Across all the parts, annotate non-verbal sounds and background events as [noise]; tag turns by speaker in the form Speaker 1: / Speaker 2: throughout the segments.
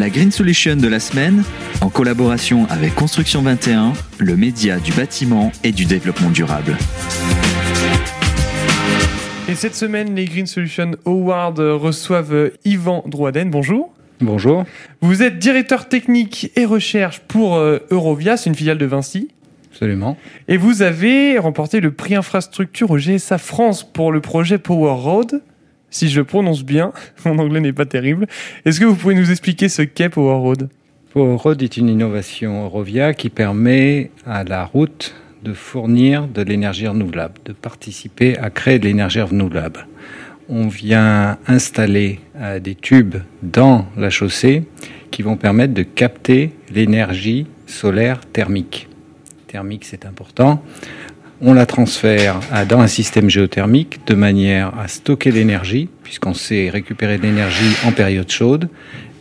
Speaker 1: La Green Solution de la semaine, en collaboration avec Construction 21, le média du bâtiment et du développement durable.
Speaker 2: Et cette semaine, les Green Solution Awards reçoivent Yvan Drouaden. Bonjour.
Speaker 3: Bonjour.
Speaker 2: Vous êtes directeur technique et recherche pour euh, Eurovia, c'est une filiale de Vinci.
Speaker 3: Absolument.
Speaker 2: Et vous avez remporté le prix infrastructure au GSA France pour le projet Power Road. Si je prononce bien, [laughs] mon anglais n'est pas terrible. Est-ce que vous pouvez nous expliquer ce qu'est Power Road
Speaker 3: Power Road est une innovation Eurovia qui permet à la route de fournir de l'énergie renouvelable, de participer à créer de l'énergie renouvelable on vient installer euh, des tubes dans la chaussée qui vont permettre de capter l'énergie solaire thermique. Thermique, c'est important. On la transfère dans un système géothermique de manière à stocker l'énergie, puisqu'on sait récupérer de l'énergie en période chaude,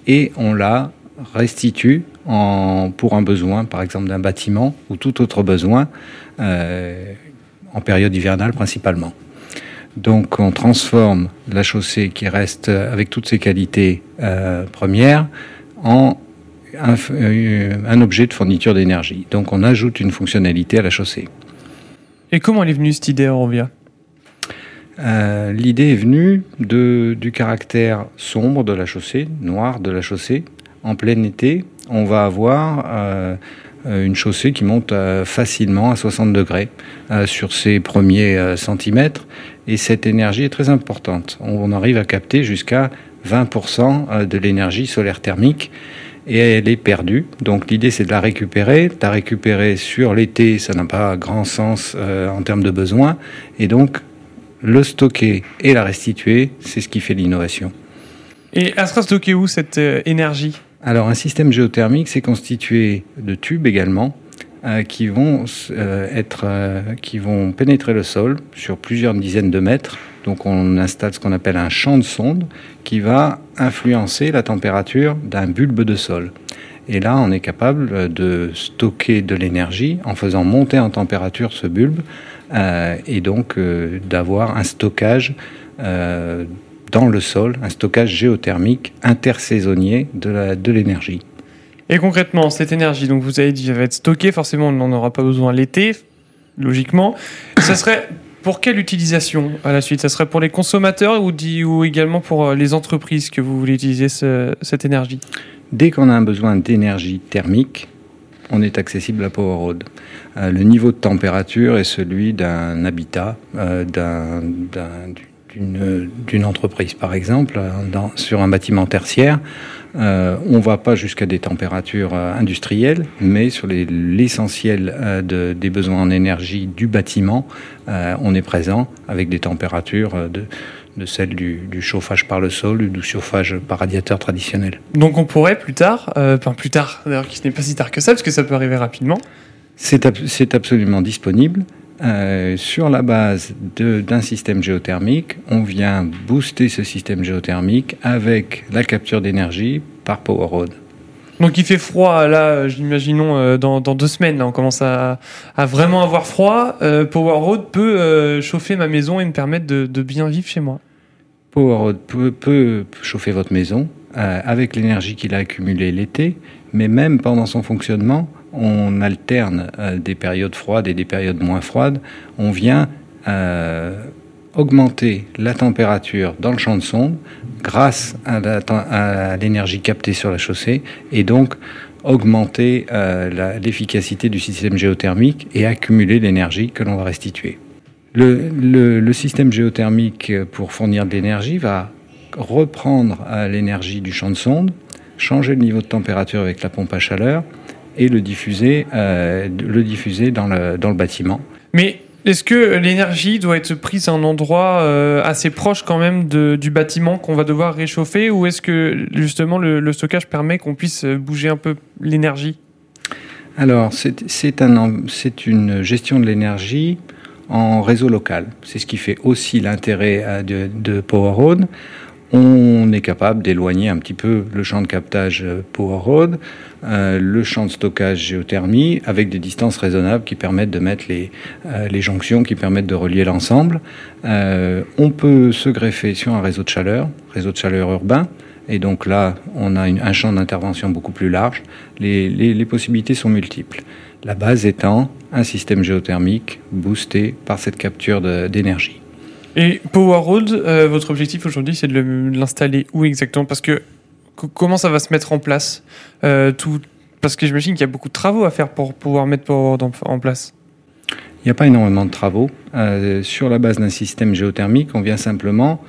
Speaker 3: et on la restitue pour un besoin, par exemple d'un bâtiment ou tout autre besoin, euh, en période hivernale principalement. Donc on transforme la chaussée qui reste avec toutes ses qualités euh, premières en euh, un, objet de fourniture d'énergie. Donc on ajoute une fonctionnalité à la chaussée.
Speaker 2: Et comment est venue cette idée Eurovia
Speaker 3: euh, L'idée est venue de, du caractère sombre de la chaussée, noir de la chaussée. En plein été, on va avoir une chaussée qui monte facilement à 60 degrés sur ses premiers centimètres et cette énergie est très importante. On arrive à capter jusqu'à 20% euh, de l'énergie solaire thermique et elle est perdue. Donc l'idée c'est de la récupérer. De la récupérer sur l'été, ça n'a pas grand sens euh, en termes de besoins. Et donc le stocker et la restituer, c'est ce qui fait l'innovation.
Speaker 2: Et elle sera stockée où cette euh, énergie?
Speaker 3: Alors un système géothermique, c'est constitué de tubes également euh, qui vont euh, être, euh, qui vont pénétrer le sol sur plusieurs dizaines de mètres. Donc on installe ce qu'on appelle un champ de sonde qui va influencer la température d'un bulbe de sol. Et là, on est capable de stocker de l'énergie en faisant monter en température ce bulbe et donc d'avoir un stockage dans le sol, un stockage géothermique intersaisonnier de l'énergie.
Speaker 2: Et concrètement, cette énergie, donc vous avez dit, elle va être stockée, forcément on n'en aura pas besoin l'été, logiquement. Ça serait pour quelle utilisation à la suite? Ça serait pour les consommateurs ou, également pour euh, les entreprises que vous voulez utiliser cette énergie?
Speaker 3: Dès qu'on a un besoin d'énergie thermique, on est accessible à Power Road. Euh, le niveau de température est celui d'un habitat, euh, d'une entreprise par exemple, dans, sur un bâtiment tertiaire. Euh, on ne va pas jusqu'à des températures euh, industrielles, mais sur l'essentiel euh, des besoins en énergie du bâtiment, on est présent avec des températures de, celles du, chauffage par le sol ou du chauffage par radiateur traditionnel.
Speaker 2: Donc on pourrait plus tard, enfin plus tard, d'ailleurs qui n'est pas si tard que ça, parce que ça peut arriver rapidement.
Speaker 3: C'est absolument disponible. Euh, sur la base d'un système géothermique, on vient booster ce système géothermique avec la capture d'énergie par Power Road.
Speaker 2: Donc il fait froid là, j'imaginons euh, dans, deux semaines, là, on commence à, vraiment avoir froid. Euh, Power Road peut chauffer ma maison et me permettre de, bien vivre chez moi.
Speaker 3: Power Road peut, chauffer votre maison avec l'énergie qu'il a accumulée l'été, mais même pendant son fonctionnement, on alterne euh, des périodes froides et des périodes moins froides. On vient euh, augmenter la température dans le champ de sonde grâce à l'énergie captée sur la chaussée et donc augmenter euh, l'efficacité du système géothermique et accumuler l'énergie que l'on va restituer. Le, système géothermique pour fournir de l'énergie va reprendre l'énergie du champ de sonde, changer le niveau de température avec la pompe à chaleur et le diffuser, euh, le diffuser dans, le, dans le bâtiment.
Speaker 2: Mais est-ce que l'énergie doit être prise à un endroit euh, assez proche quand même de, du bâtiment qu'on va devoir réchauffer ou est-ce que justement le, stockage permet qu'on puisse bouger un peu l'énergie?
Speaker 3: Alors c'est un, une gestion de l'énergie en réseau local. C'est ce qui fait aussi l'intérêt euh, de, de Power on est capable d'éloigner un petit peu le champ de captage euh, Power Road, euh, le champ de stockage géothermie, avec des distances raisonnables qui permettent de mettre les, euh, jonctions, qui permettent de relier l'ensemble. on peut se greffer sur un réseau de chaleur, réseau de chaleur urbain, et donc là, on a un champ d'intervention beaucoup plus large. Les possibilités sont multiples. La base étant un système géothermique boosté par cette capture d'énergie.
Speaker 2: Et Power Road, euh, votre objectif aujourd'hui, c'est de l'installer où exactement? Parce que comment ça va se mettre en place? Euh, tout, Parce que j'imagine qu'il y a beaucoup de travaux à faire pour pouvoir mettre Power Road en, place.
Speaker 3: Il n'y a pas énormément de travaux. Euh, sur la base d'un système géothermique, on vient simplement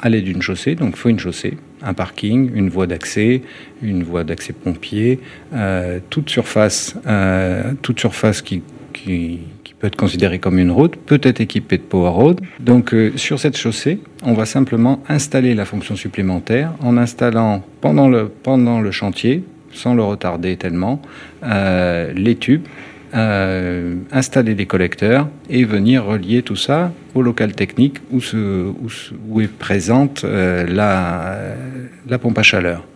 Speaker 3: aller d'une chaussée, donc il faut une chaussée, un parking, une voie d'accès, une voie d'accès pompier, toute surface, toute surface qui, qui, peut être considéré comme une route, peut être équipé de Power Road. Donc euh, sur cette chaussée, on va simplement installer la fonction supplémentaire en installant pendant le, pendant le chantier, sans le retarder tellement, euh, les tubes, euh, installer les collecteurs et venir relier tout ça au local technique où, se, où, est présente la, la pompe à chaleur.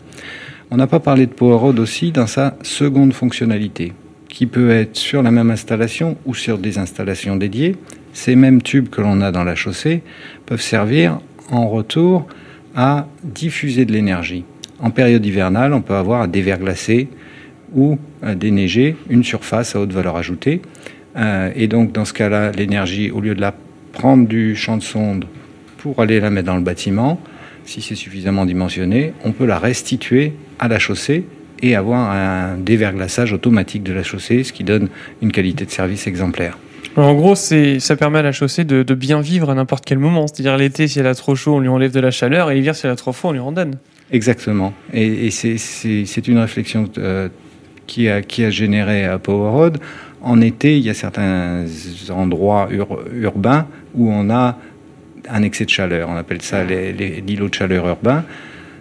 Speaker 3: On n'a pas parlé de Power Road aussi dans sa seconde fonctionnalité qui peut être sur la même installation ou sur des installations dédiées. Ces mêmes tubes que l'on a dans la chaussée peuvent servir en retour à diffuser de l'énergie. En période hivernale, on peut avoir à déverglacer ou déneiger une surface à haute valeur ajoutée. Euh, et donc, dans ce cas-là, l'énergie, au lieu de la prendre du champ de sonde pour aller la mettre dans le bâtiment, si c'est suffisamment dimensionné, on peut la restituer à la chaussée et avoir un déverglaçage automatique de la chaussée, ce qui donne une qualité de service exemplaire.
Speaker 2: en gros, ça permet à la chaussée de, bien vivre à n'importe quel moment. C'est-à-dire l'été, si elle a trop chaud, on lui enlève de la chaleur, et l'hiver, si elle a trop froid, on lui en donne.
Speaker 3: Exactement. Et, c'est une réflexion euh, qui, a, qui a généré à Power Road. En été, il y a certains endroits urbains où on a un excès de chaleur. On appelle ça l'îlot de chaleur urbain.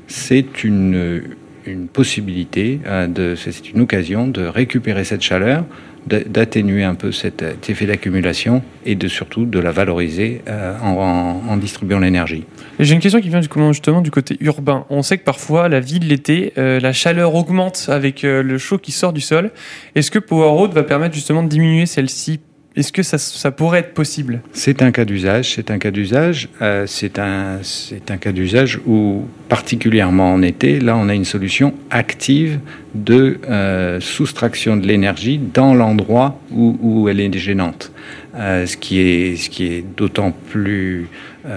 Speaker 3: C'est une une possibilité, euh, c'est une occasion de récupérer cette chaleur, d'atténuer un peu cet, effet d'accumulation et de surtout de la valoriser euh, en, distribuant l'énergie.
Speaker 2: J'ai une question qui vient justement du côté urbain. On sait que parfois la ville l'été, euh, la chaleur augmente avec le chaud qui sort du sol. Est-ce que Power Road va permettre justement de diminuer celle-ci est-ce que ça, pourrait être possible?
Speaker 3: C'est un cas d'usage. C'est un cas d'usage. Euh, c'est un, un cas d'usage où, particulièrement en été, là, on a une solution active de euh, soustraction de l'énergie dans l'endroit où, elle est gênante. Euh, ce qui est, ce qui est d'autant plus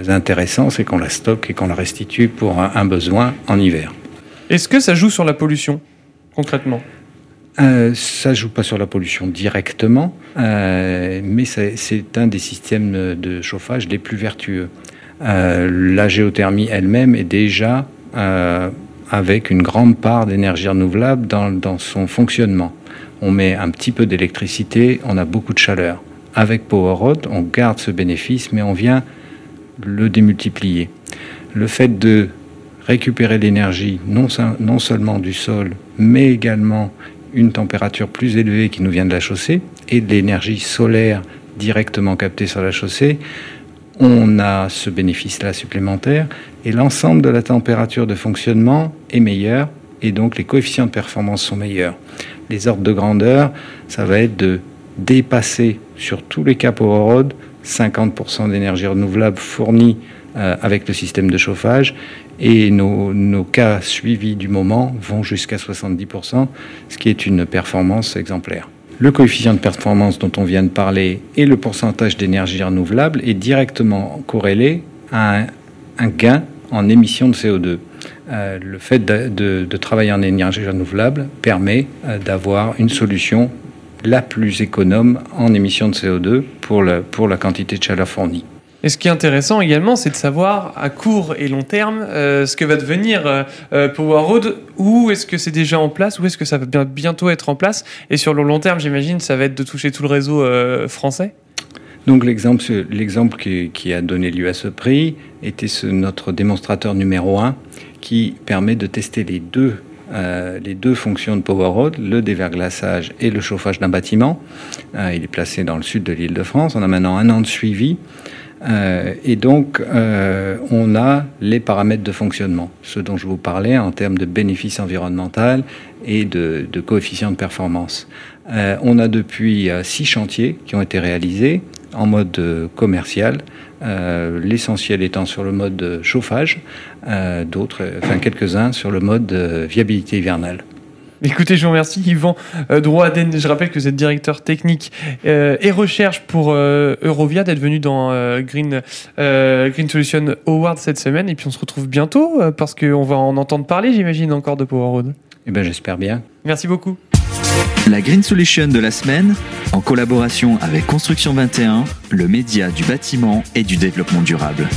Speaker 3: intéressant, c'est qu'on la stocke et qu'on la restitue pour un besoin en hiver.
Speaker 2: Est-ce que ça joue sur la pollution concrètement?
Speaker 3: Euh, ça joue pas sur la pollution directement, euh, mais c'est un des systèmes de chauffage les plus vertueux. Euh, la géothermie elle-même est déjà euh, avec une grande part d'énergie renouvelable dans, son fonctionnement. On met un petit peu d'électricité, on a beaucoup de chaleur. Avec PowerRod, on garde ce bénéfice, mais on vient le démultiplier. Le fait de récupérer l'énergie non seulement du sol, mais également une température plus élevée qui nous vient de la chaussée et de l'énergie solaire directement captée sur la chaussée, on a ce bénéfice-là supplémentaire et l'ensemble de la température de fonctionnement est meilleur et donc les coefficients de performance sont meilleurs. Les ordres de grandeur, ça va être de dépasser sur tous les cas Power 50% d'énergie renouvelable fournie avec le système de chauffage et nos, cas suivis du moment vont jusqu'à 70%, ce qui est une performance exemplaire. Le coefficient de performance dont on vient de parler et le pourcentage d'énergie renouvelable est directement corrélé à un, gain en émissions de CO2. Euh, le fait de, travailler en énergie renouvelable permet euh, d'avoir une solution la plus économe en émissions de CO2 pour, le, pour la quantité de chaleur fournie.
Speaker 2: Et ce qui est intéressant également, c'est de savoir à court et long terme euh, ce que va devenir euh, euh, Power Road. Où est-ce que c'est déjà en place? Où est-ce que ça va bientôt être en place? Et sur le long terme, j'imagine, ça va être de toucher tout le réseau français?
Speaker 3: Donc l'exemple, qui, a donné lieu à ce prix était notre démonstrateur numéro 1 qui permet de tester les deux, les deux fonctions de Power Road, le déverglaçage et le chauffage d'un bâtiment. il est placé dans le sud de l'île de France. On a maintenant un an de suivi. Euh, et donc, euh, on a les paramètres de fonctionnement, ce dont je vous parlais en termes de bénéfices environnemental et de, de coefficient de performance. Euh, on a depuis six chantiers qui ont été réalisés en mode commercial, l'essentiel étant sur le mode chauffage, d'autres, enfin quelques-uns sur le mode viabilité hivernale.
Speaker 2: Écoutez, je vous remercie. Yvan euh, Drouaden, je rappelle que vous êtes directeur technique euh, et recherche pour euh, Eurovia, d'être venu dans Green, Green Solution Award cette semaine. Et puis on se retrouve bientôt parce qu'on va en entendre parler, j'imagine, encore de Power Road.
Speaker 3: Eh bien, j'espère bien.
Speaker 2: Merci beaucoup.
Speaker 1: La Green Solution de la semaine, en collaboration avec Construction 21, le média du bâtiment et du développement durable.